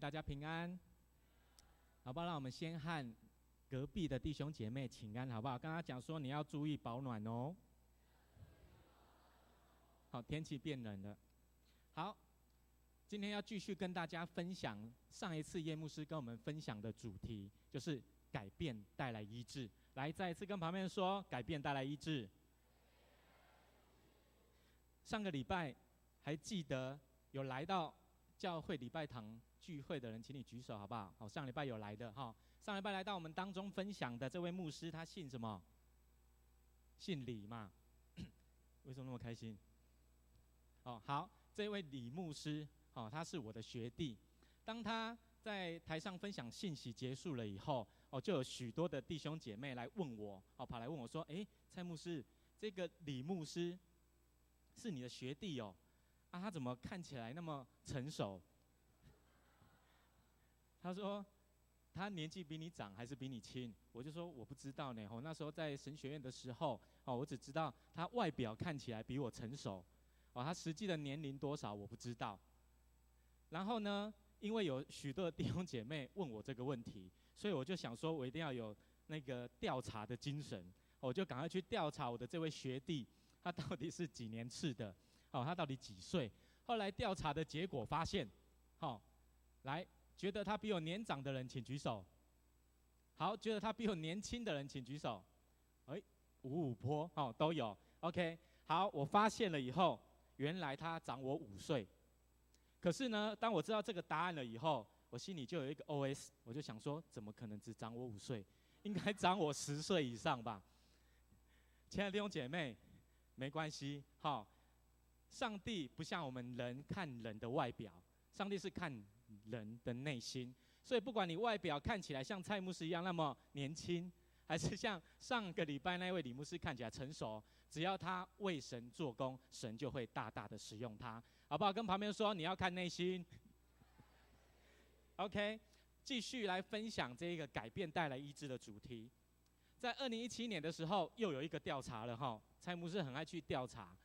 大家平安，好不好？让我们先和隔壁的弟兄姐妹请安，好不好？跟他讲说你要注意保暖哦。好，天气变冷了。好，今天要继续跟大家分享上一次叶牧师跟我们分享的主题，就是改变带来医治。来，再一次跟旁边说，改变带来医治。上个礼拜还记得有来到教会礼拜堂聚会的人，请你举手好不好？好，上礼拜有来的哈。上礼拜来到我们当中分享的这位牧师，他姓什么？姓李嘛？为什么那么开心？哦，好，这位李牧师，哦，他是我的学弟。当他在台上分享信息结束了以后，哦，就有许多的弟兄姐妹来问我，哦，跑来问我说：“哎，蔡牧师，这个李牧师是你的学弟哦？啊，他怎么看起来那么成熟？”他说：“他年纪比你长还是比你轻？”我就说：“我不知道呢。我，那时候在神学院的时候，哦，我只知道他外表看起来比我成熟，哦，他实际的年龄多少我不知道。然后呢，因为有许多弟兄姐妹问我这个问题，所以我就想说，我一定要有那个调查的精神，我就赶快去调查我的这位学弟，他到底是几年次的？哦，他到底几岁？后来调查的结果发现，好，来。”觉得他比我年长的人，请举手。好，觉得他比我年轻的人，请举手。哎，五五坡哦，都有。OK，好，我发现了以后，原来他长我五岁。可是呢，当我知道这个答案了以后，我心里就有一个 OS，我就想说，怎么可能只长我五岁？应该长我十岁以上吧？亲爱的弟兄姐妹，没关系，好，上帝不像我们人看人的外表，上帝是看。人的内心，所以不管你外表看起来像蔡牧师一样那么年轻，还是像上个礼拜那位李牧师看起来成熟，只要他为神做工，神就会大大的使用他，好不好？跟旁边说，你要看内心。OK，继续来分享这一个改变带来医治的主题。在二零一七年的时候，又有一个调查了哈，蔡牧师很爱去调查，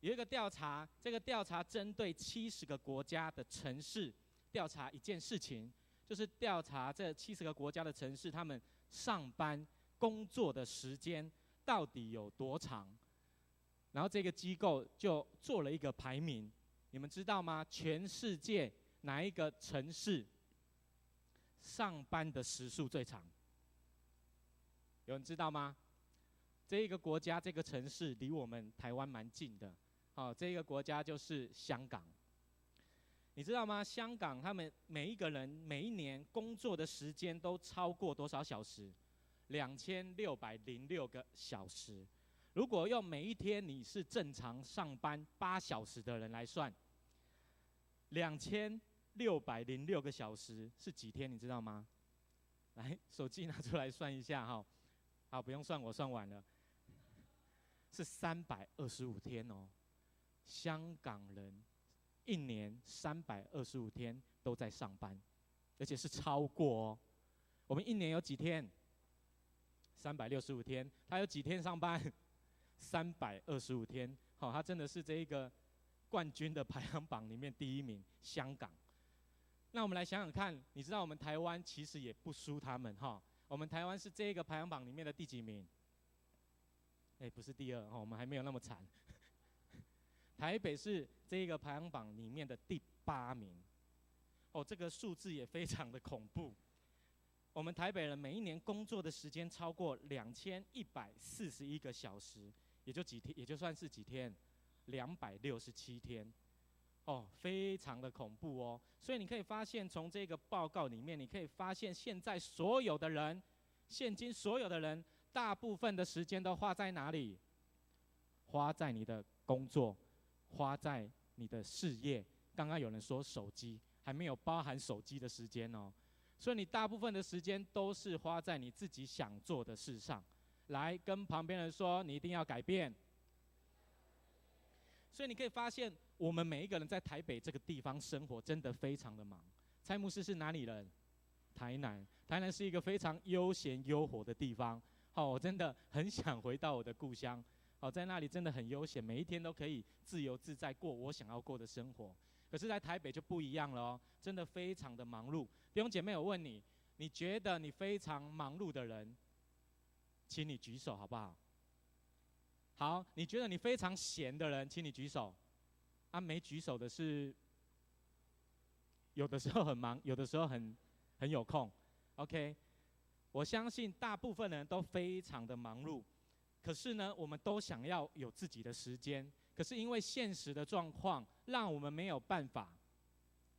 有一个调查，这个调查针对七十个国家的城市。调查一件事情，就是调查这七十个国家的城市，他们上班工作的时间到底有多长？然后这个机构就做了一个排名，你们知道吗？全世界哪一个城市上班的时数最长？有人知道吗？这一个国家，这个城市离我们台湾蛮近的，好，这一个国家就是香港。你知道吗？香港他们每一个人每一年工作的时间都超过多少小时？两千六百零六个小时。如果用每一天你是正常上班八小时的人来算，两千六百零六个小时是几天？你知道吗？来，手机拿出来算一下哈。好，不用算，我算完了，是三百二十五天哦。香港人。一年三百二十五天都在上班，而且是超过哦。我们一年有几天？三百六十五天。他有几天上班？三百二十五天。好，他真的是这一个冠军的排行榜里面第一名。香港。那我们来想想看，你知道我们台湾其实也不输他们哈。我们台湾是这个排行榜里面的第几名？哎，不是第二哈，我们还没有那么惨。台北是这个排行榜里面的第八名，哦，这个数字也非常的恐怖。我们台北人每一年工作的时间超过两千一百四十一个小时，也就几天，也就算是几天，两百六十七天，哦，非常的恐怖哦。所以你可以发现，从这个报告里面，你可以发现，现在所有的人，现今所有的人，大部分的时间都花在哪里？花在你的工作。花在你的事业，刚刚有人说手机还没有包含手机的时间哦，所以你大部分的时间都是花在你自己想做的事上。来跟旁边人说，你一定要改变。所以你可以发现，我们每一个人在台北这个地方生活，真的非常的忙。蔡牧师是哪里人？台南。台南是一个非常悠闲悠活的地方。好，我真的很想回到我的故乡。好，在那里真的很悠闲，每一天都可以自由自在过我想要过的生活。可是，在台北就不一样了哦，真的非常的忙碌。弟兄姐妹，我问你，你觉得你非常忙碌的人，请你举手好不好？好，你觉得你非常闲的人，请你举手。啊，没举手的是，有的时候很忙，有的时候很很有空。OK，我相信大部分人都非常的忙碌，可是呢，我们都想要有自己的时间。可是因为现实的状况，让我们没有办法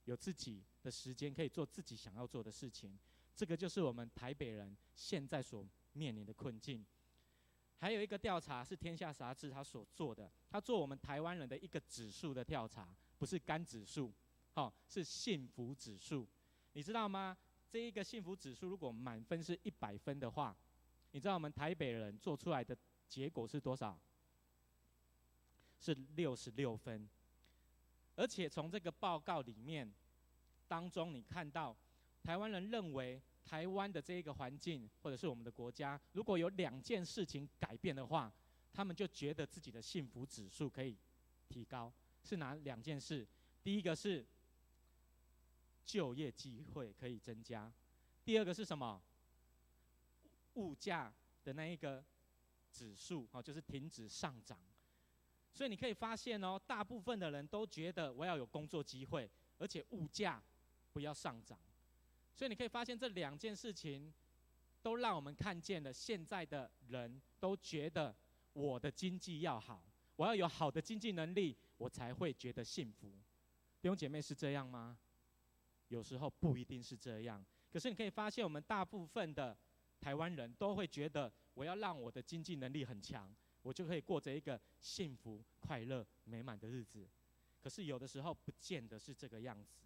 有自己的时间，可以做自己想要做的事情。这个就是我们台北人现在所面临的困境。还有一个调查是《天下杂志》他所做的，他做我们台湾人的一个指数的调查，不是干指数，好，是幸福指数。你知道吗？这一个幸福指数如果满分是一百分的话，你知道我们台北人做出来的结果是多少？是六十六分，而且从这个报告里面当中，你看到台湾人认为台湾的这一个环境，或者是我们的国家，如果有两件事情改变的话，他们就觉得自己的幸福指数可以提高。是哪两件事？第一个是就业机会可以增加，第二个是什么？物价的那一个指数啊，就是停止上涨。所以你可以发现哦，大部分的人都觉得我要有工作机会，而且物价不要上涨。所以你可以发现这两件事情，都让我们看见了现在的人都觉得我的经济要好，我要有好的经济能力，我才会觉得幸福。弟兄姐妹是这样吗？有时候不一定是这样。可是你可以发现，我们大部分的台湾人都会觉得我要让我的经济能力很强。我就可以过着一个幸福、快乐、美满的日子，可是有的时候不见得是这个样子。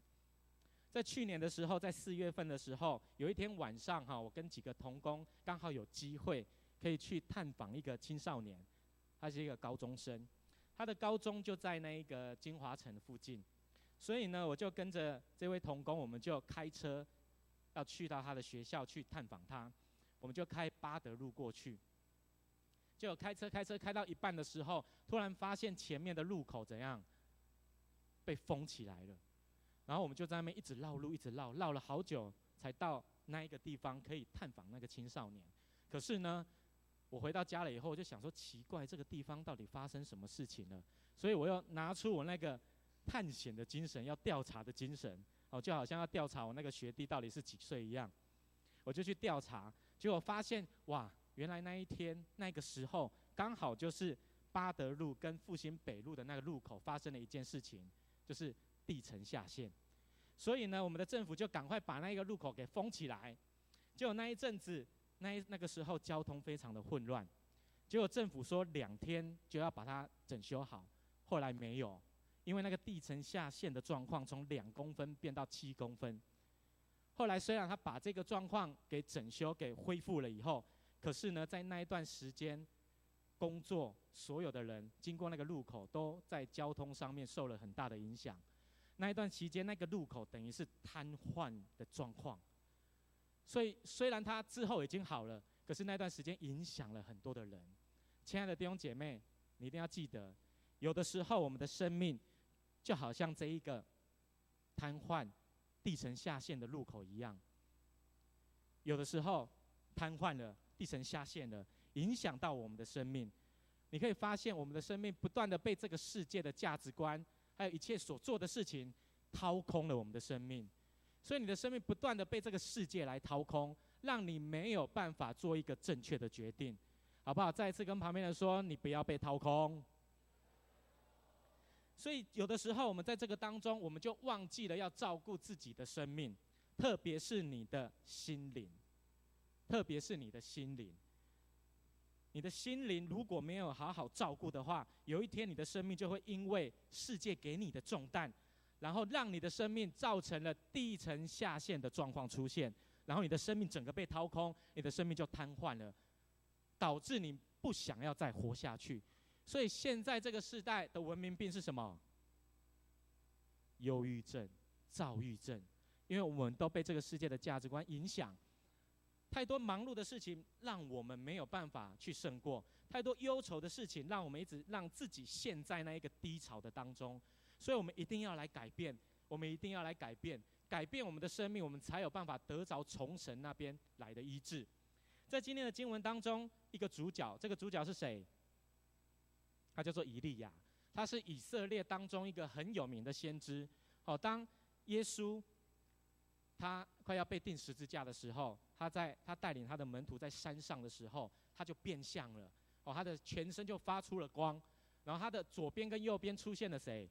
在去年的时候，在四月份的时候，有一天晚上哈，我跟几个同工刚好有机会可以去探访一个青少年，他是一个高中生，他的高中就在那一个金华城附近，所以呢，我就跟着这位同工，我们就开车要去到他的学校去探访他，我们就开八德路过去。就开车开车开到一半的时候，突然发现前面的路口怎样被封起来了，然后我们就在那边一直绕路，一直绕，绕了好久才到那一个地方可以探访那个青少年。可是呢，我回到家了以后，我就想说奇怪，这个地方到底发生什么事情了？所以我又拿出我那个探险的精神，要调查的精神，哦，就好像要调查我那个学弟到底是几岁一样，我就去调查，结果发现哇。原来那一天那个时候，刚好就是八德路跟复兴北路的那个路口发生了一件事情，就是地层下陷。所以呢，我们的政府就赶快把那个路口给封起来。结果那一阵子，那那个时候交通非常的混乱。结果政府说两天就要把它整修好，后来没有，因为那个地层下陷的状况从两公分变到七公分。后来虽然他把这个状况给整修给恢复了以后，可是呢，在那一段时间，工作所有的人经过那个路口，都在交通上面受了很大的影响。那一段期间，那个路口等于是瘫痪的状况。所以，虽然他之后已经好了，可是那段时间影响了很多的人。亲爱的弟兄姐妹，你一定要记得，有的时候我们的生命就好像这一个瘫痪、地层下陷的路口一样，有的时候瘫痪了。地层下陷了，影响到我们的生命。你可以发现，我们的生命不断的被这个世界的价值观，还有一切所做的事情掏空了我们的生命。所以你的生命不断的被这个世界来掏空，让你没有办法做一个正确的决定，好不好？再一次跟旁边人说，你不要被掏空。所以有的时候，我们在这个当中，我们就忘记了要照顾自己的生命，特别是你的心灵。特别是你的心灵，你的心灵如果没有好好照顾的话，有一天你的生命就会因为世界给你的重担，然后让你的生命造成了地层下陷的状况出现，然后你的生命整个被掏空，你的生命就瘫痪了，导致你不想要再活下去。所以现在这个时代的文明病是什么？忧郁症、躁郁症，因为我们都被这个世界的价值观影响。太多忙碌的事情让我们没有办法去胜过，太多忧愁的事情让我们一直让自己陷在那一个低潮的当中。所以我们一定要来改变，我们一定要来改变，改变我们的生命，我们才有办法得着从神那边来的医治。在今天的经文当中，一个主角，这个主角是谁？他叫做以利亚，他是以色列当中一个很有名的先知。哦，当耶稣他快要被钉十字架的时候，他在他带领他的门徒在山上的时候，他就变相了。哦，他的全身就发出了光，然后他的左边跟右边出现了谁？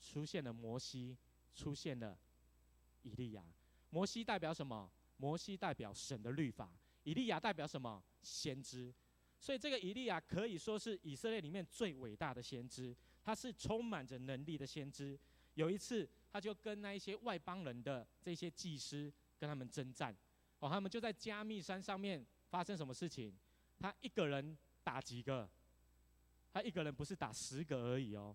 出现了摩西，出现了以利亚。摩西代表什么？摩西代表神的律法。以利亚代表什么？先知。所以这个以利亚可以说是以色列里面最伟大的先知，他是充满着能力的先知。有一次，他就跟那一些外邦人的这些祭司跟他们征战，哦，他们就在加密山上面发生什么事情？他一个人打几个？他一个人不是打十个而已哦，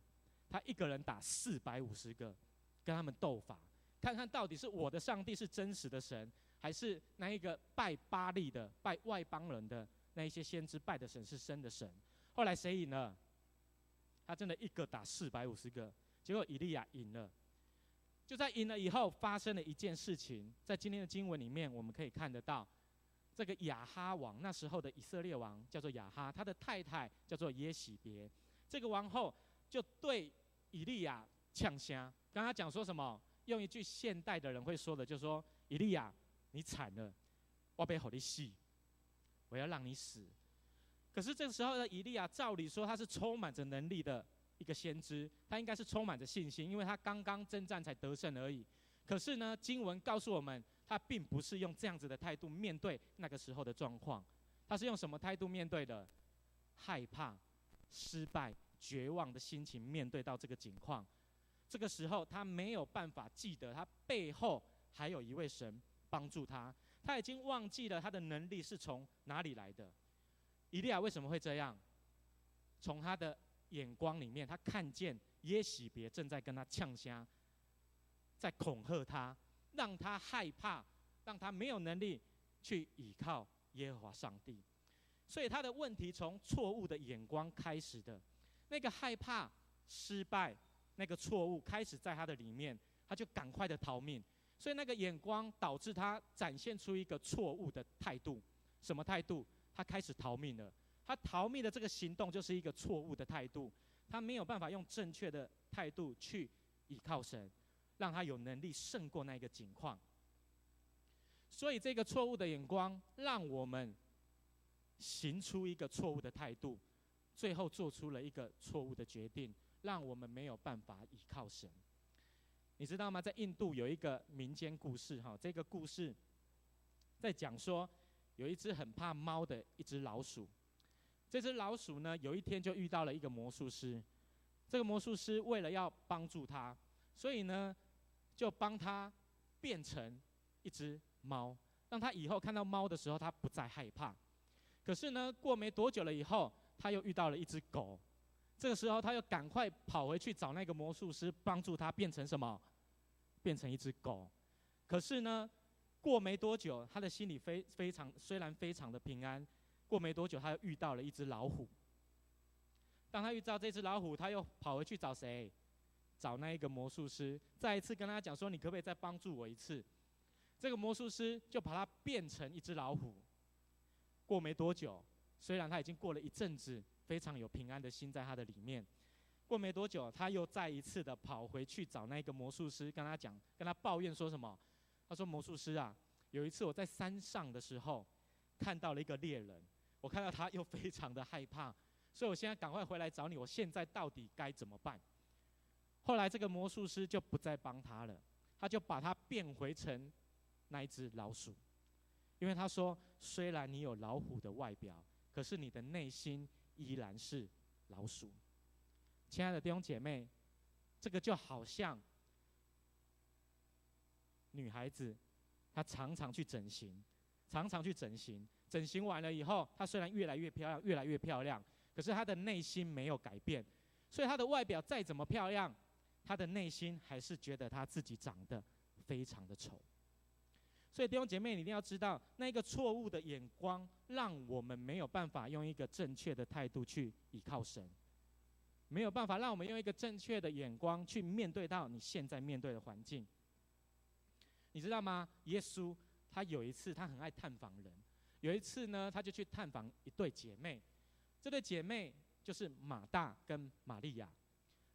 他一个人打四百五十个，跟他们斗法，看看到底是我的上帝是真实的神。还是那一个拜巴力的、拜外邦人的那一些先知拜的神是生的神？后来谁赢了？他真的一个打四百五十个，结果以利亚赢了。就在赢了以后，发生了一件事情，在今天的经文里面我们可以看得到，这个亚哈王那时候的以色列王叫做亚哈，他的太太叫做耶洗别，这个王后就对以利亚呛声，跟他讲说什么？用一句现代的人会说的，就是说以利亚。你惨了，我被好的戏，我要让你死。可是这个时候的以利亚，照理说他是充满着能力的一个先知，他应该是充满着信心，因为他刚刚征战才得胜而已。可是呢，经文告诉我们，他并不是用这样子的态度面对那个时候的状况，他是用什么态度面对的？害怕、失败、绝望的心情面对到这个境况。这个时候，他没有办法记得他背后还有一位神。帮助他，他已经忘记了他的能力是从哪里来的。以利亚为什么会这样？从他的眼光里面，他看见耶洗别正在跟他呛声，在恐吓他，让他害怕，让他没有能力去倚靠耶和华上帝。所以他的问题从错误的眼光开始的，那个害怕失败，那个错误开始在他的里面，他就赶快的逃命。所以那个眼光导致他展现出一个错误的态度，什么态度？他开始逃命了。他逃命的这个行动就是一个错误的态度。他没有办法用正确的态度去倚靠神，让他有能力胜过那个境况。所以这个错误的眼光，让我们行出一个错误的态度，最后做出了一个错误的决定，让我们没有办法倚靠神。你知道吗？在印度有一个民间故事，哈，这个故事在讲说，有一只很怕猫的一只老鼠。这只老鼠呢，有一天就遇到了一个魔术师。这个魔术师为了要帮助他，所以呢，就帮他变成一只猫，让他以后看到猫的时候，他不再害怕。可是呢，过没多久了以后，他又遇到了一只狗。这个时候，他又赶快跑回去找那个魔术师，帮助他变成什么？变成一只狗。可是呢，过没多久，他的心里非非常虽然非常的平安。过没多久，他又遇到了一只老虎。当他遇到这只老虎，他又跑回去找谁？找那一个魔术师，再一次跟他讲说：“你可不可以再帮助我一次？”这个魔术师就把他变成一只老虎。过没多久，虽然他已经过了一阵子。非常有平安的心在他的里面。过没多久，他又再一次的跑回去找那个魔术师，跟他讲，跟他抱怨说什么？他说：“魔术师啊，有一次我在山上的时候，看到了一个猎人，我看到他又非常的害怕，所以我现在赶快回来找你。我现在到底该怎么办？”后来这个魔术师就不再帮他了，他就把他变回成那一只老鼠，因为他说：“虽然你有老虎的外表，可是你的内心。”依然是老鼠，亲爱的弟兄姐妹，这个就好像女孩子，她常常去整形，常常去整形，整形完了以后，她虽然越来越漂亮，越来越漂亮，可是她的内心没有改变，所以她的外表再怎么漂亮，她的内心还是觉得她自己长得非常的丑。所以弟兄姐妹，你一定要知道，那个错误的眼光，让我们没有办法用一个正确的态度去依靠神。没有办法让我们用一个正确的眼光去面对到你现在面对的环境。你知道吗？耶稣他有一次他很爱探访人，有一次呢，他就去探访一对姐妹，这对姐妹就是马大跟玛利亚。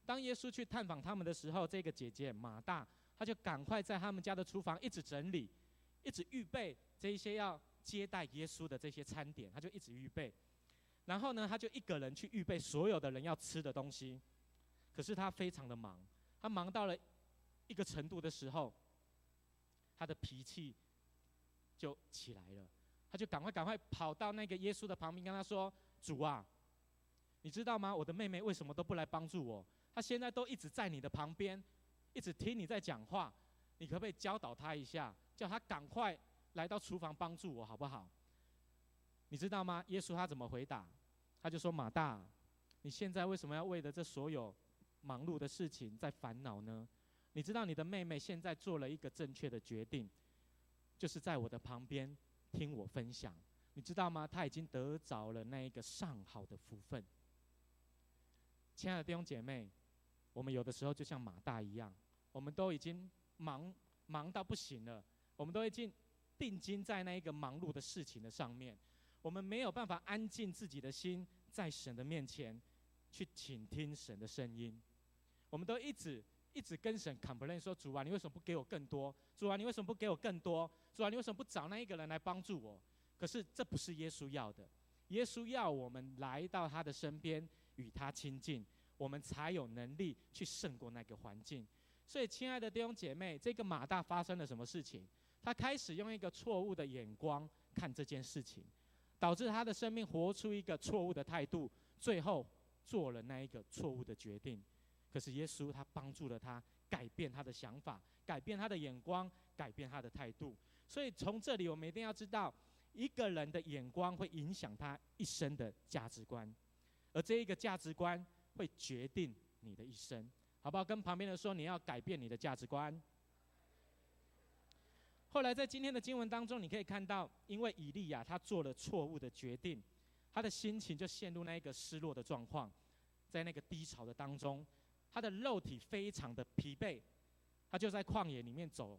当耶稣去探访他们的时候，这个姐姐马大，她就赶快在他们家的厨房一直整理，一直预备这一些要接待耶稣的这些餐点，她就一直预备。然后呢，他就一个人去预备所有的人要吃的东西。可是他非常的忙，他忙到了一个程度的时候，他的脾气就起来了。他就赶快赶快跑到那个耶稣的旁边，跟他说：“主啊，你知道吗？我的妹妹为什么都不来帮助我？”她现在都一直在你的旁边，一直听你在讲话，你可不可以教导她一下，叫她赶快来到厨房帮助我，好不好？你知道吗？耶稣他怎么回答？他就说：“马大，你现在为什么要为了这所有忙碌的事情在烦恼呢？你知道你的妹妹现在做了一个正确的决定，就是在我的旁边听我分享，你知道吗？她已经得着了那一个上好的福分。”亲爱的弟兄姐妹。我们有的时候就像马大一样，我们都已经忙忙到不行了，我们都已经定睛在那一个忙碌的事情的上面，我们没有办法安静自己的心，在神的面前去倾听神的声音。我们都一直一直跟神 complain 说：“主啊，你为什么不给我更多？主啊，你为什么不给我更多？主啊，你为什么不找那一个人来帮助我？”可是这不是耶稣要的，耶稣要我们来到他的身边，与他亲近。我们才有能力去胜过那个环境。所以，亲爱的弟兄姐妹，这个马大发生了什么事情？他开始用一个错误的眼光看这件事情，导致他的生命活出一个错误的态度，最后做了那一个错误的决定。可是耶稣他帮助了他改变他的想法，改变他的眼光，改变他的态度。所以从这里我们一定要知道，一个人的眼光会影响他一生的价值观，而这一个价值观。会决定你的一生，好不好？跟旁边的说，你要改变你的价值观。后来在今天的经文当中，你可以看到，因为以利亚他做了错误的决定，他的心情就陷入那一个失落的状况，在那个低潮的当中，他的肉体非常的疲惫，他就在旷野里面走。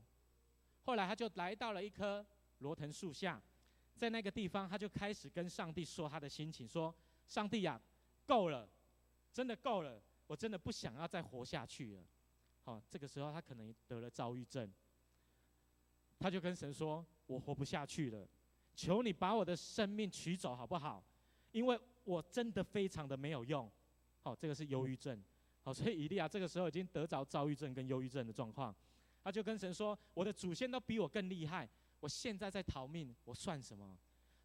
后来他就来到了一棵罗藤树下，在那个地方，他就开始跟上帝说他的心情，说：“上帝呀，够了。”真的够了，我真的不想要再活下去了。好，这个时候他可能得了躁郁症，他就跟神说：“我活不下去了，求你把我的生命取走好不好？因为我真的非常的没有用。”好，这个是忧郁症。好，所以以利亚这个时候已经得着躁郁症跟忧郁症的状况，他就跟神说：“我的祖先都比我更厉害，我现在在逃命，我算什么？”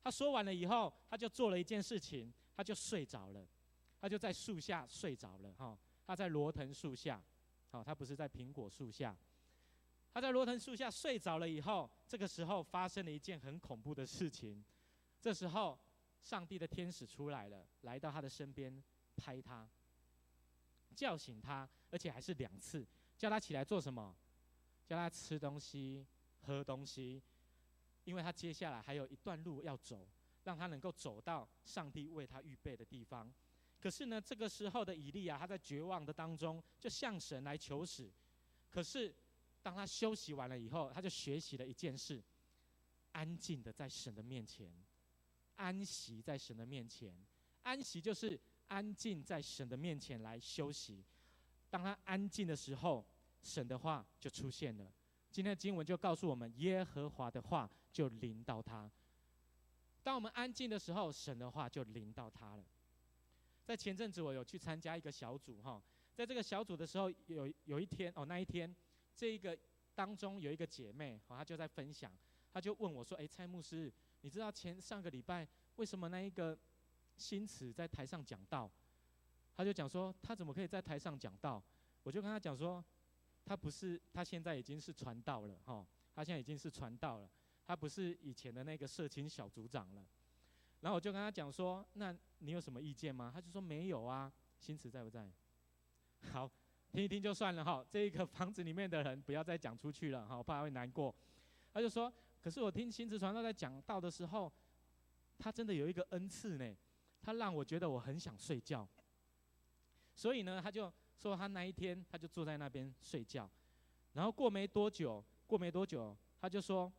他说完了以后，他就做了一件事情，他就睡着了。他就在树下睡着了，哈，他在罗藤树下，好，他不是在苹果树下，他在罗藤树下睡着了以后，这个时候发生了一件很恐怖的事情，这时候上帝的天使出来了，来到他的身边，拍他，叫醒他，而且还是两次，叫他起来做什么？叫他吃东西、喝东西，因为他接下来还有一段路要走，让他能够走到上帝为他预备的地方。可是呢，这个时候的以利亚，他在绝望的当中，就向神来求死。可是，当他休息完了以后，他就学习了一件事：安静的在神的面前，安息在神的面前。安息就是安静在神的面前来休息。当他安静的时候，神的话就出现了。今天的经文就告诉我们，耶和华的话就临到他。当我们安静的时候，神的话就临到他了。在前阵子，我有去参加一个小组哈，在这个小组的时候，有有一天哦，那一天，这一个当中有一个姐妹，哦，她就在分享，她就问我说：“哎，蔡牧师，你知道前上个礼拜为什么那一个新慈在台上讲道？”她就讲说：“他怎么可以在台上讲道？”我就跟她讲说：“他不是，他现在已经是传道了哈，他现在已经是传道了，他不是以前的那个社青小组长了。”然后我就跟他讲说：“那你有什么意见吗？”他就说：“没有啊。”新慈在不在？好，听一听就算了哈。这一个房子里面的人不要再讲出去了哈，我怕他会难过。他就说：“可是我听新慈传道在讲道的时候，他真的有一个恩赐呢，他让我觉得我很想睡觉。所以呢，他就说他那一天他就坐在那边睡觉，然后过没多久，过没多久，他就说，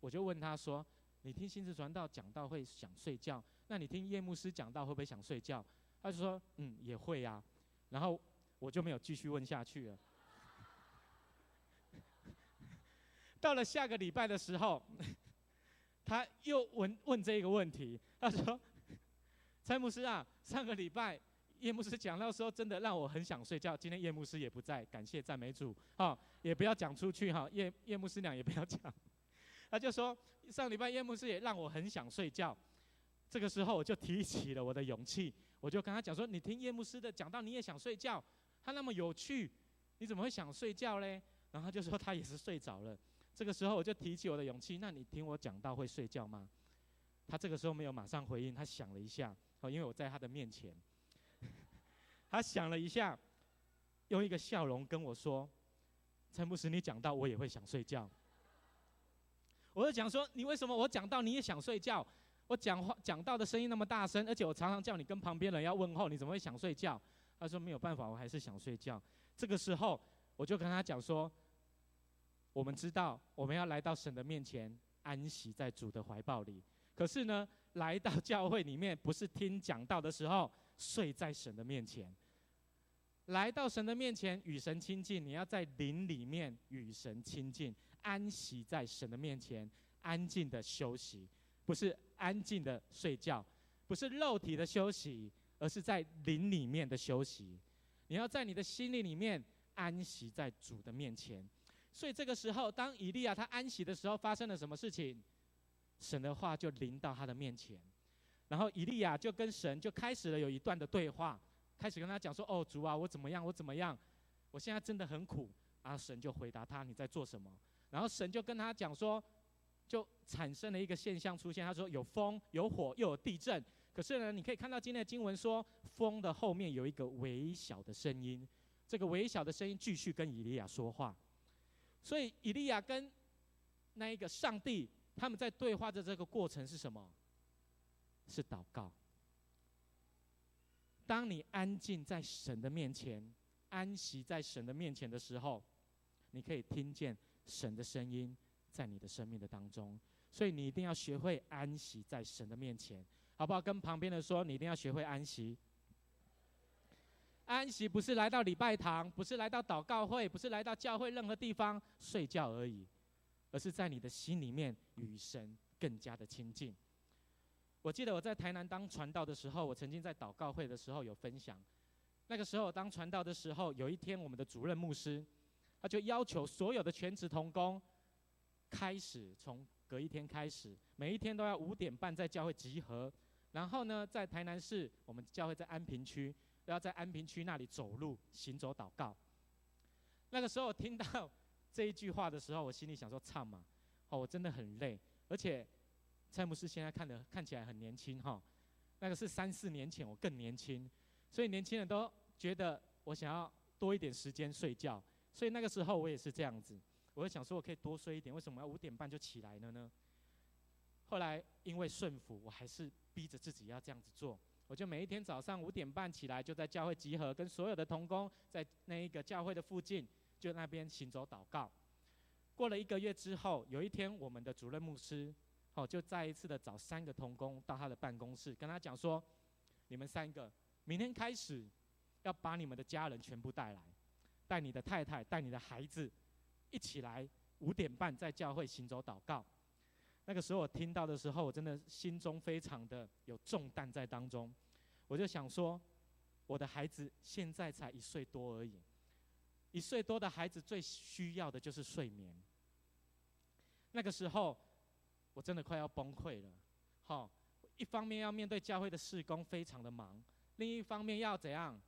我就问他说，你听心志传道讲道会想睡觉，那你听叶牧师讲道会不会想睡觉？他就说，嗯，也会呀、啊。然后我就没有继续问下去了。到了下个礼拜的时候，他又问问这个问题，他说：“蔡牧师啊，上个礼拜叶牧师讲到说，真的让我很想睡觉。今天叶牧师也不在，感谢赞美主啊，也不要讲出去哈，叶叶牧师俩也不要讲。他就说上礼拜叶牧师也让我很想睡觉。这个时候我就提起了我的勇气，我就跟他讲说：你听叶牧师的讲到，你也想睡觉？他那么有趣，你怎么会想睡觉嘞？然后就说他也是睡着了。”这个时候我就提起我的勇气，那你听我讲到会睡觉吗？他这个时候没有马上回应，他想了一下，哦，因为我在他的面前，他想了一下，用一个笑容跟我说：“陈牧师，你讲到我也会想睡觉。”我就讲说：“你为什么我讲到你也想睡觉？我讲话讲到的声音那么大声，而且我常常叫你跟旁边人要问候，你怎么会想睡觉？”他说：“没有办法，我还是想睡觉。”这个时候我就跟他讲说。我们知道，我们要来到神的面前，安息在主的怀抱里。可是呢，来到教会里面，不是听讲道的时候睡在神的面前。来到神的面前与神亲近，你要在灵里面与神亲近，安息在神的面前，安静的休息，不是安静的睡觉，不是肉体的休息，而是在灵里面的休息。你要在你的心灵里面安息在主的面前。所以这个时候，当以利亚他安息的时候，发生了什么事情？神的话就临到他的面前，然后以利亚就跟神就开始了有一段的对话，开始跟他讲说：“哦，主啊，我怎么样？我怎么样？我现在真的很苦。”啊，神就回答他：“你在做什么？”然后神就跟他讲说，就产生了一个现象出现。他说：“有风，有火，又有地震。可是呢，你可以看到今天的经文说，风的后面有一个微小的声音，这个微小的声音继续跟以利亚说话。”所以，以利亚跟那一个上帝，他们在对话的这个过程是什么？是祷告。当你安静在神的面前，安息在神的面前的时候，你可以听见神的声音在你的生命的当中。所以，你一定要学会安息在神的面前，好不好？跟旁边的说，你一定要学会安息。安息不是来到礼拜堂，不是来到祷告会，不是来到教会任何地方睡觉而已，而是在你的心里面与神更加的亲近。我记得我在台南当传道的时候，我曾经在祷告会的时候有分享。那个时候当传道的时候，有一天我们的主任牧师，他就要求所有的全职同工，开始从隔一天开始，每一天都要五点半在教会集合，然后呢，在台南市我们教会在安平区。都要在安平区那里走路、行走、祷告。那个时候我听到这一句话的时候，我心里想说：“唱嘛，哦，我真的很累。”而且蔡牧师现在看的看起来很年轻哈，那个是三四年前我更年轻，所以年轻人都觉得我想要多一点时间睡觉，所以那个时候我也是这样子，我就想说我可以多睡一点，为什么要五点半就起来了呢？后来因为顺服，我还是逼着自己要这样子做。我就每一天早上五点半起来，就在教会集合，跟所有的同工在那一个教会的附近，就那边行走祷告。过了一个月之后，有一天我们的主任牧师，哦，就再一次的找三个同工到他的办公室，跟他讲说：你们三个明天开始要把你们的家人全部带来，带你的太太，带你的孩子，一起来五点半在教会行走祷告。那个时候我听到的时候，我真的心中非常的有重担在当中。我就想说，我的孩子现在才一岁多而已，一岁多的孩子最需要的就是睡眠。那个时候，我真的快要崩溃了。好，一方面要面对教会的事工非常的忙，另一方面要怎样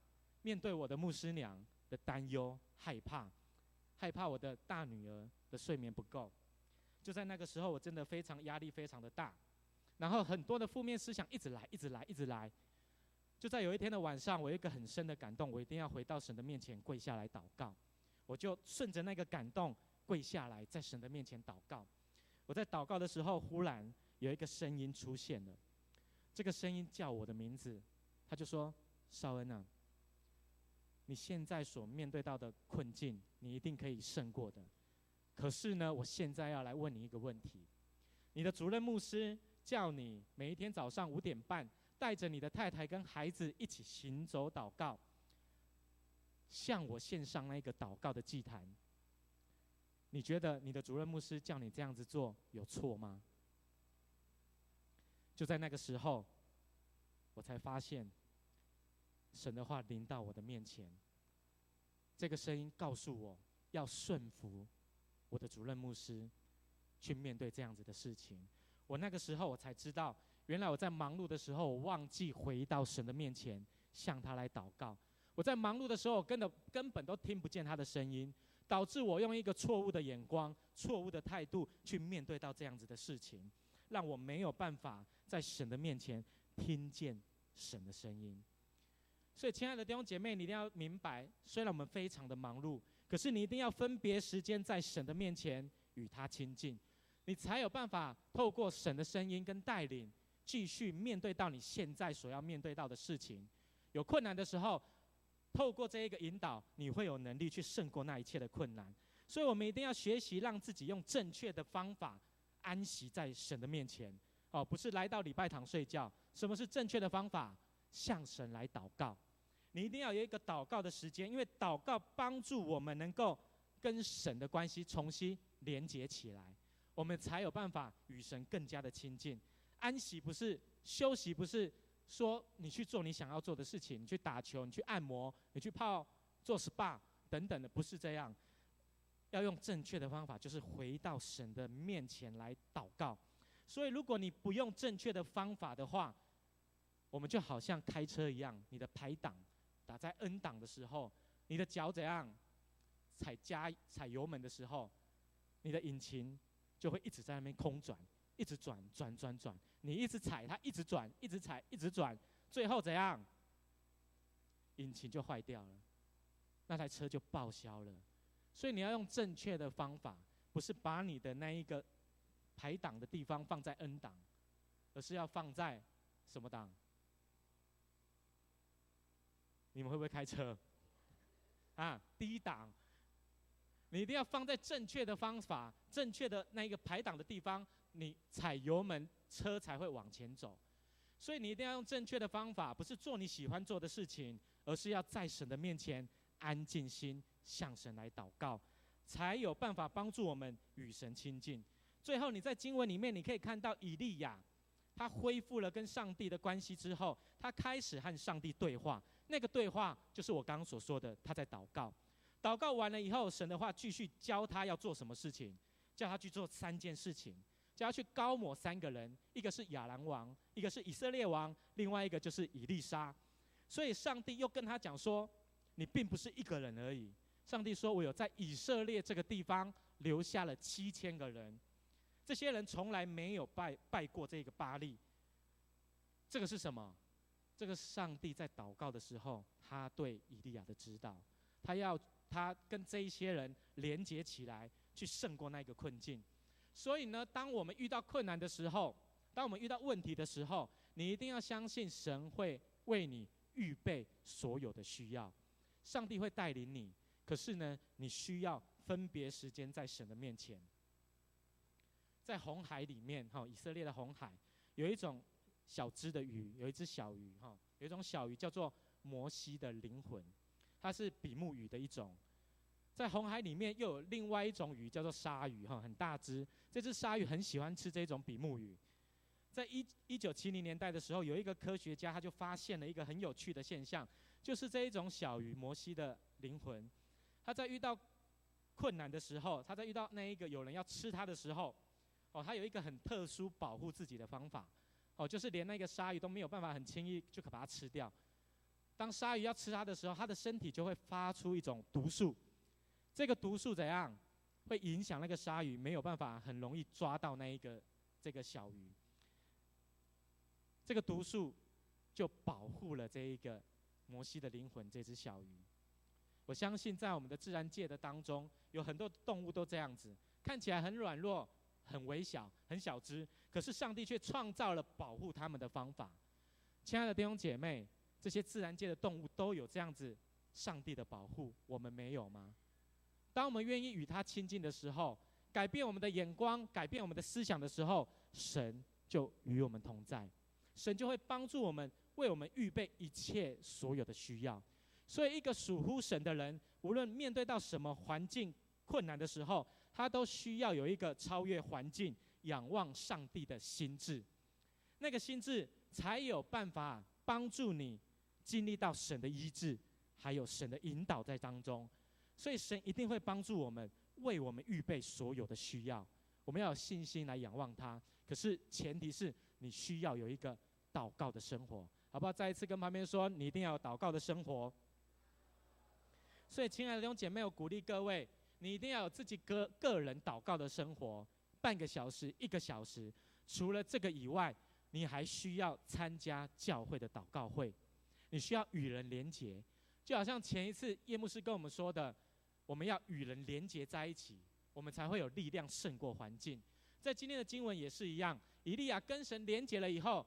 面对我的牧师娘的担忧、害怕，害怕我的大女儿的睡眠不够。就在那个时候，我真的非常压力非常的大，然后很多的负面思想一直来，一直来，一直来。就在有一天的晚上，我有一个很深的感动，我一定要回到神的面前跪下来祷告。我就顺着那个感动跪下来，在神的面前祷告。我在祷告的时候，忽然有一个声音出现了，这个声音叫我的名字，他就说：“绍恩啊，你现在所面对到的困境，你一定可以胜过的。可是呢，我现在要来问你一个问题：你的主任牧师叫你每一天早上五点半，带着你的太太跟孩子一起行走祷告，向我献上那个祷告的祭坛。你觉得你的主任牧师叫你这样子做有错吗？就在那个时候，我才发现，神的话临到我的面前。这个声音告诉我要顺服我的主任牧师，去面对这样子的事情。我那个时候我才知道，原来我在忙碌的时候，我忘记回到神的面前，向他来祷告。我在忙碌的时候，根本根本都听不见他的声音，导致我用一个错误的眼光、错误的态度去面对到这样子的事情，让我没有办法在神的面前听见神的声音。所以，亲爱的弟兄姐妹，你一定要明白，虽然我们非常的忙碌，可是你一定要分别时间在神的面前与他亲近，你才有办法透过神的声音跟带领，继续面对到你现在所要面对到的事情。有困难的时候，透过这一个引导，你会有能力去胜过那一切的困难。所以我们一定要学习让自己用正确的方法安息在神的面前。哦，不是来到礼拜堂睡觉。什么是正确的方法？向神来祷告。你一定要有一个祷告的时间，因为祷告帮助我们能够跟神的关系重新连接起来，我们才有办法与神更加的亲近。安息不是休息，不是说你去做你想要做的事情，你去打球，你去按摩，你去泡做 SPA 等等的，不是这样。要用正确的方法，就是回到神的面前来祷告。所以，如果你不用正确的方法的话，我们就好像开车一样，你的排挡。在 N 档的时候，你的脚怎样踩加踩油门的时候，你的引擎就会一直在那边空转，一直转转转转。你一直踩它，一直转，一直踩，一直转，最后怎样？引擎就坏掉了，那台车就报销了。所以你要用正确的方法，不是把你的那一个排档的地方放在 N 档，而是要放在什么档？你们会不会开车？啊，低档，你一定要放在正确的方法、正确的那一个排档的地方，你踩油门，车才会往前走。所以你一定要用正确的方法，不是做你喜欢做的事情，而是要在神的面前安静心，向神来祷告，才有办法帮助我们与神亲近。最后，你在经文里面你可以看到以利亚，他恢复了跟上帝的关系之后，他开始和上帝对话。那个对话就是我刚刚所说的，他在祷告，祷告完了以后，神的话继续教他要做什么事情，叫他去做三件事情，叫他去膏抹三个人，一个是亚兰王，一个是以色列王，另外一个就是以利沙。所以上帝又跟他讲说，你并不是一个人而已。上帝说，我有在以色列这个地方留下了七千个人，这些人从来没有拜拜过这个巴力。这个是什么？这个上帝在祷告的时候，他对以利亚的指导，他要他跟这一些人连接起来，去胜过那个困境。所以呢，当我们遇到困难的时候，当我们遇到问题的时候，你一定要相信神会为你预备所有的需要，上帝会带领你。可是呢，你需要分别时间在神的面前。在红海里面，哈，以色列的红海有一种。小只的鱼，有一只小鱼哈，有一种小鱼叫做摩西的灵魂，它是比目鱼的一种。在红海里面又有另外一种鱼叫做鲨鱼哈，很大只。这只鲨鱼很喜欢吃这种比目鱼。在一一九七零年代的时候，有一个科学家他就发现了一个很有趣的现象，就是这一种小鱼摩西的灵魂，他在遇到困难的时候，他在遇到那一个有人要吃它的时候，哦，他有一个很特殊保护自己的方法。哦，就是连那个鲨鱼都没有办法很轻易就可把它吃掉。当鲨鱼要吃它的时候，它的身体就会发出一种毒素。这个毒素怎样？会影响那个鲨鱼没有办法很容易抓到那一个这个小鱼。这个毒素就保护了这一个摩西的灵魂，这只小鱼。我相信在我们的自然界的当中，有很多动物都这样子，看起来很软弱。很微小，很小只，可是上帝却创造了保护他们的方法。亲爱的弟兄姐妹，这些自然界的动物都有这样子上帝的保护，我们没有吗？当我们愿意与他亲近的时候，改变我们的眼光，改变我们的思想的时候，神就与我们同在，神就会帮助我们，为我们预备一切所有的需要。所以，一个属乎神的人，无论面对到什么环境困难的时候，他都需要有一个超越环境、仰望上帝的心智。那个心智才有办法帮助你经历到神的医治，还有神的引导在当中。所以，神一定会帮助我们。为我们预备所有的需要，我们要有信心来仰望他。可是前提是你需要有一个祷告的生活，好不好？再一次跟旁边说，你一定要有祷告的生活。所以，亲爱的弟兄姐妹，我鼓励各位，你一定要有自己个个人祷告的生活，半个小时、一个小时。除了这个以外，你还需要参加教会的祷告会，你需要与人连结，就好像前一次叶牧师跟我们说的。我们要与人连结在一起，我们才会有力量胜过环境。在今天的经文也是一样，以利亚跟神连结了以后，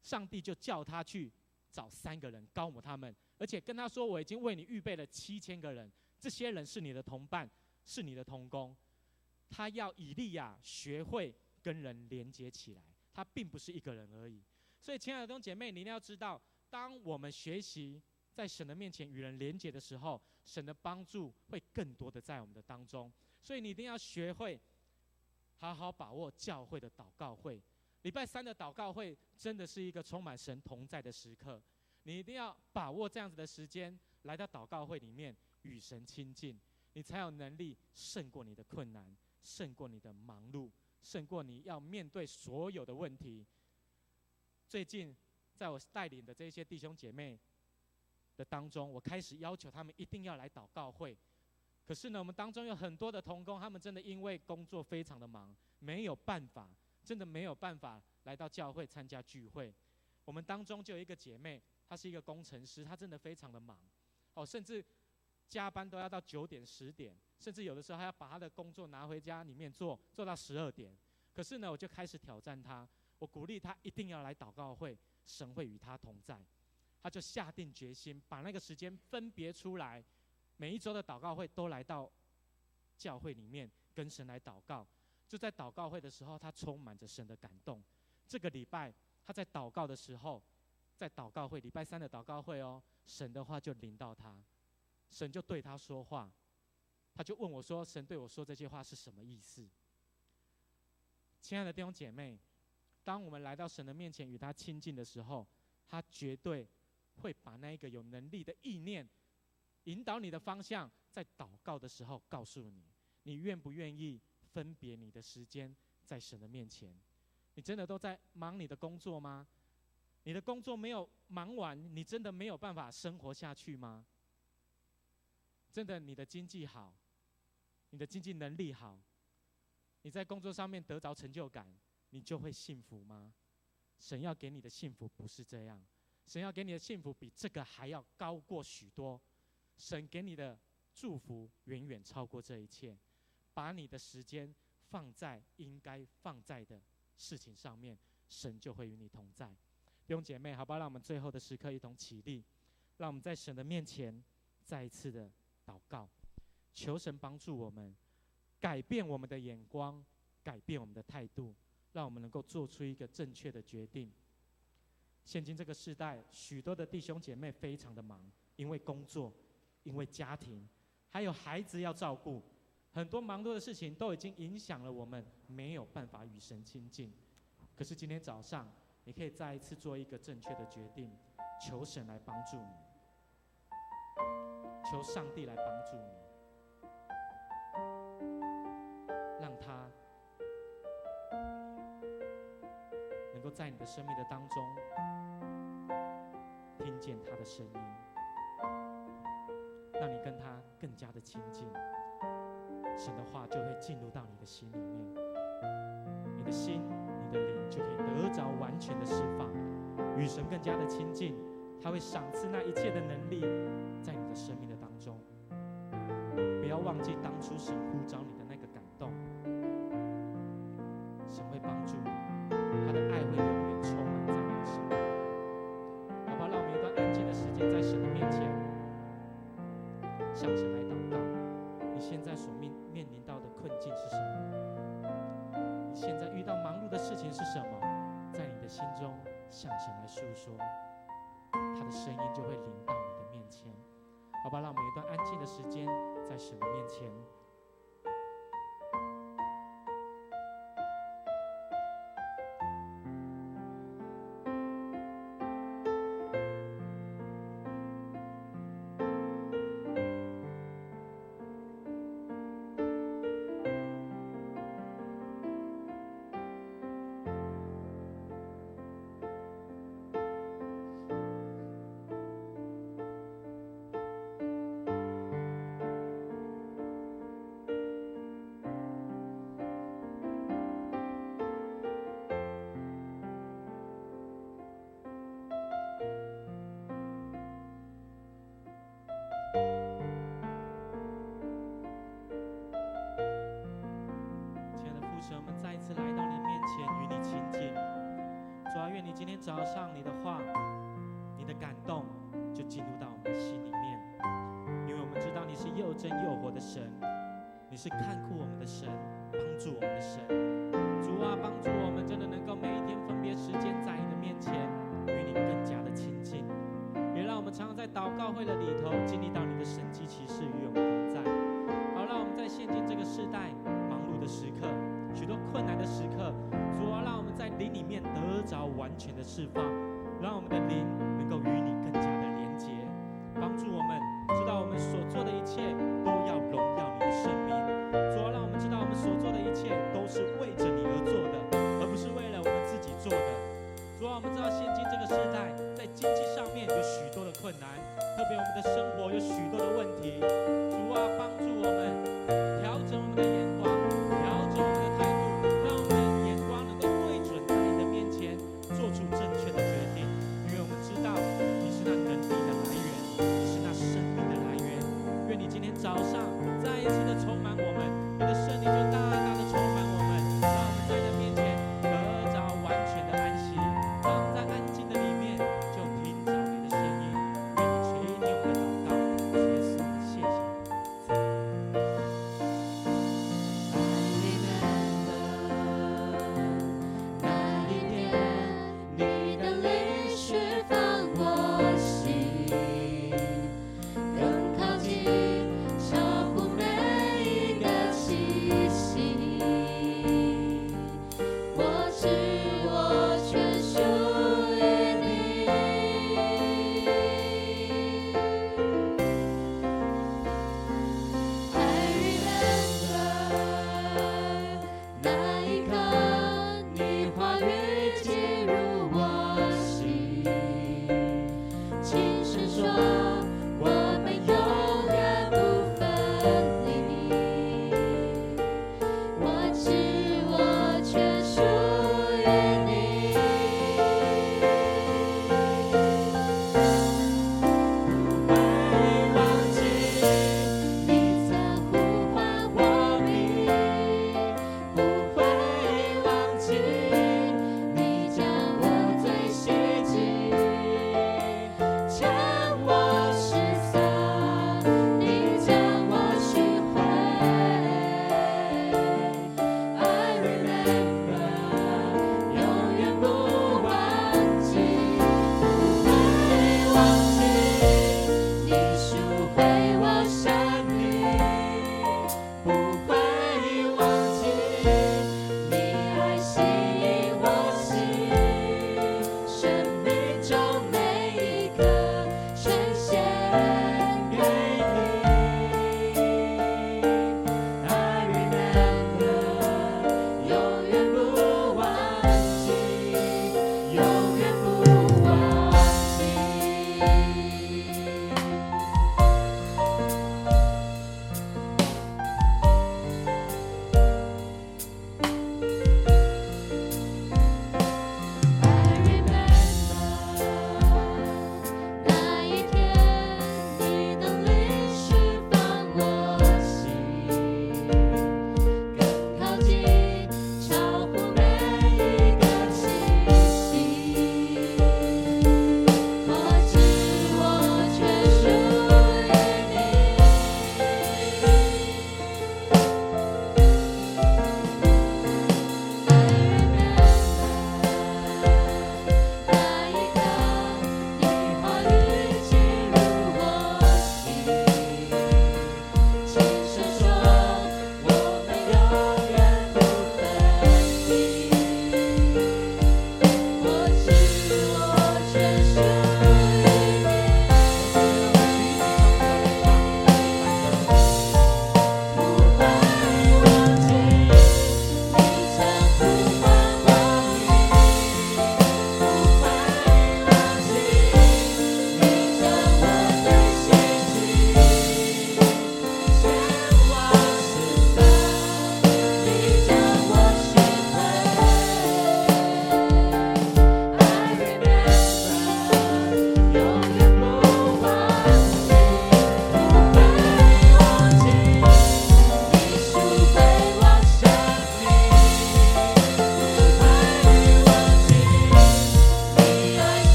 上帝就叫他去找三个人，膏抹他们，而且跟他说：“我已经为你预备了七千个人，这些人是你的同伴，是你的同工。”他要以利亚学会跟人连接起来，他并不是一个人而已。所以，亲爱的弟兄姐妹，你一定要知道，当我们学习。在神的面前与人连接的时候，神的帮助会更多的在我们的当中。所以你一定要学会好好把握教会的祷告会。礼拜三的祷告会真的是一个充满神同在的时刻，你一定要把握这样子的时间来到祷告会里面与神亲近，你才有能力胜过你的困难，胜过你的忙碌，胜过你要面对所有的问题。最近在我带领的这些弟兄姐妹。的当中，我开始要求他们一定要来祷告会。可是呢，我们当中有很多的同工，他们真的因为工作非常的忙，没有办法，真的没有办法来到教会参加聚会。我们当中就有一个姐妹，她是一个工程师，她真的非常的忙，哦，甚至加班都要到九点、十点，甚至有的时候还要把他的工作拿回家里面做，做到十二点。可是呢，我就开始挑战他，我鼓励他一定要来祷告会，神会与他同在。他就下定决心，把那个时间分别出来，每一周的祷告会都来到教会里面跟神来祷告。就在祷告会的时候，他充满着神的感动。这个礼拜他在祷告的时候，在祷告会礼拜三的祷告会哦，神的话就临到他，神就对他说话，他就问我说：“神对我说这些话是什么意思？”亲爱的弟兄姐妹，当我们来到神的面前与他亲近的时候，他绝对。会把那一个有能力的意念引导你的方向，在祷告的时候告诉你，你愿不愿意分别你的时间在神的面前？你真的都在忙你的工作吗？你的工作没有忙完，你真的没有办法生活下去吗？真的，你的经济好，你的经济能力好，你在工作上面得着成就感，你就会幸福吗？神要给你的幸福不是这样。神要给你的幸福比这个还要高过许多，神给你的祝福远远超过这一切。把你的时间放在应该放在的事情上面，神就会与你同在。弟兄姐妹，好吧，让我们最后的时刻一同起立，让我们在神的面前再一次的祷告，求神帮助我们改变我们的眼光，改变我们的态度，让我们能够做出一个正确的决定。现今这个时代，许多的弟兄姐妹非常的忙，因为工作，因为家庭，还有孩子要照顾，很多忙碌的事情都已经影响了我们，没有办法与神亲近。可是今天早上，你可以再一次做一个正确的决定，求神来帮助你，求上帝来帮助你，让他。能够在你的生命的当中听见他的声音，让你跟他更加的亲近，神的话就会进入到你的心里面，你的心、你的灵就可以得着完全的释放，与神更加的亲近，他会赏赐那一切的能力在你的生命。忘记当初神呼召你的上，你的话，你的感动，就进入到我们的心里面，因为我们知道你是又真又活的神，你是看顾我们的神，帮助我们的神。主啊，帮助我们，真的能够每一天分别时间在你的面前，与你更加的亲近，也让我们常常在祷告会的里头经历到你的神迹奇事与我们同在。好，让我们在现今这个时代完全的释放，让我们的灵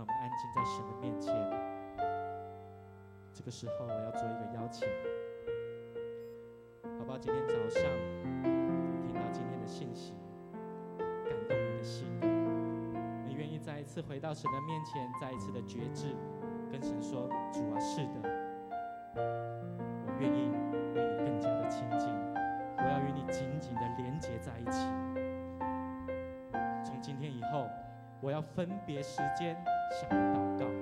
让我们安静在神的面前。这个时候我要做一个邀请，好不好？今天早上听到今天的信息，感动你的心，你愿意再一次回到神的面前，再一次的决志，跟神说：“主啊，是的，我愿意要分别时间向你祷告。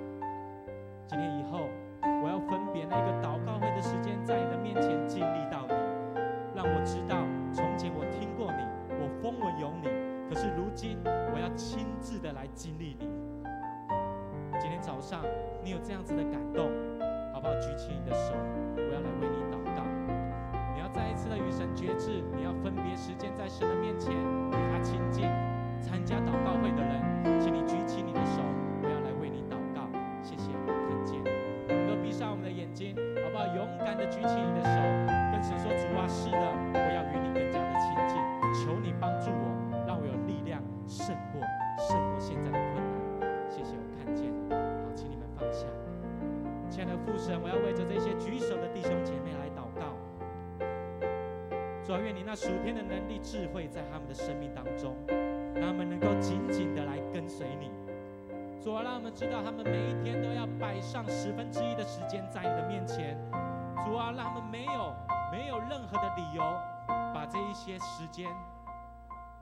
些时间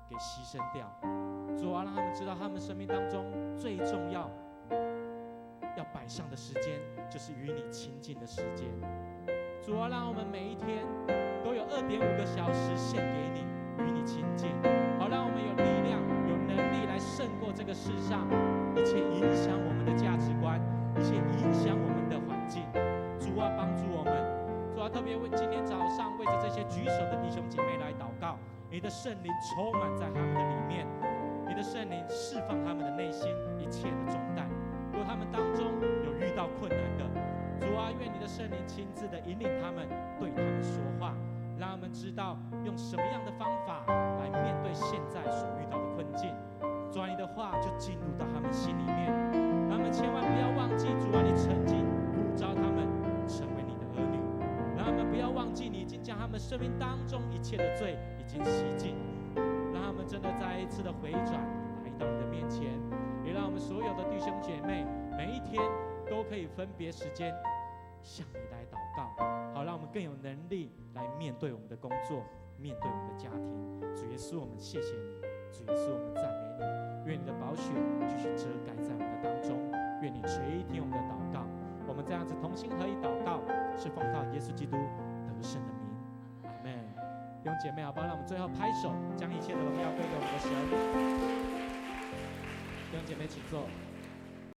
给牺牲掉。主啊，让他们知道，他们生命当中最重要要摆上的时间，就是与你亲近的时间。主啊，让我们每一天都有二点五个小时献给你，与你亲近，好让我们有力量。有能力来胜过这个世上一切影响我们的价值观，一切影响我们的环境。主啊，帮。今天早上为着这些举手的弟兄姐妹来祷告，你的圣灵充满在他们的里面，你的圣灵释放他们的内心一切的重担。若他们当中有遇到困难的，主啊，愿你的圣灵亲自的引领他们，对他们说话。让他们知道用什么样的方法来面对现在所遇到的困境，主啊，你的话就进入到他们心里面。他们千万不要忘记，主啊，你曾经呼召他们不要忘记，你已经将他们生命当中一切的罪已经洗净。让他们真的再一次的回转来到你的面前，也让我们所有的弟兄姐妹每一天都可以分别时间向你来祷告。好，让我们更有能力来面对我们的工作，面对我们的家庭。主耶稣，我们谢谢你；主耶稣，我们赞美你。愿你的宝血继续遮盖在我们的当中，愿你垂听我们的祷告。我们这样子同心合意祷告，是奉靠耶稣基督得胜的名。阿门。弟兄姐妹，好不好？让我们最后拍手，将一切的荣耀归给我们的神。弟兄姐妹，请坐。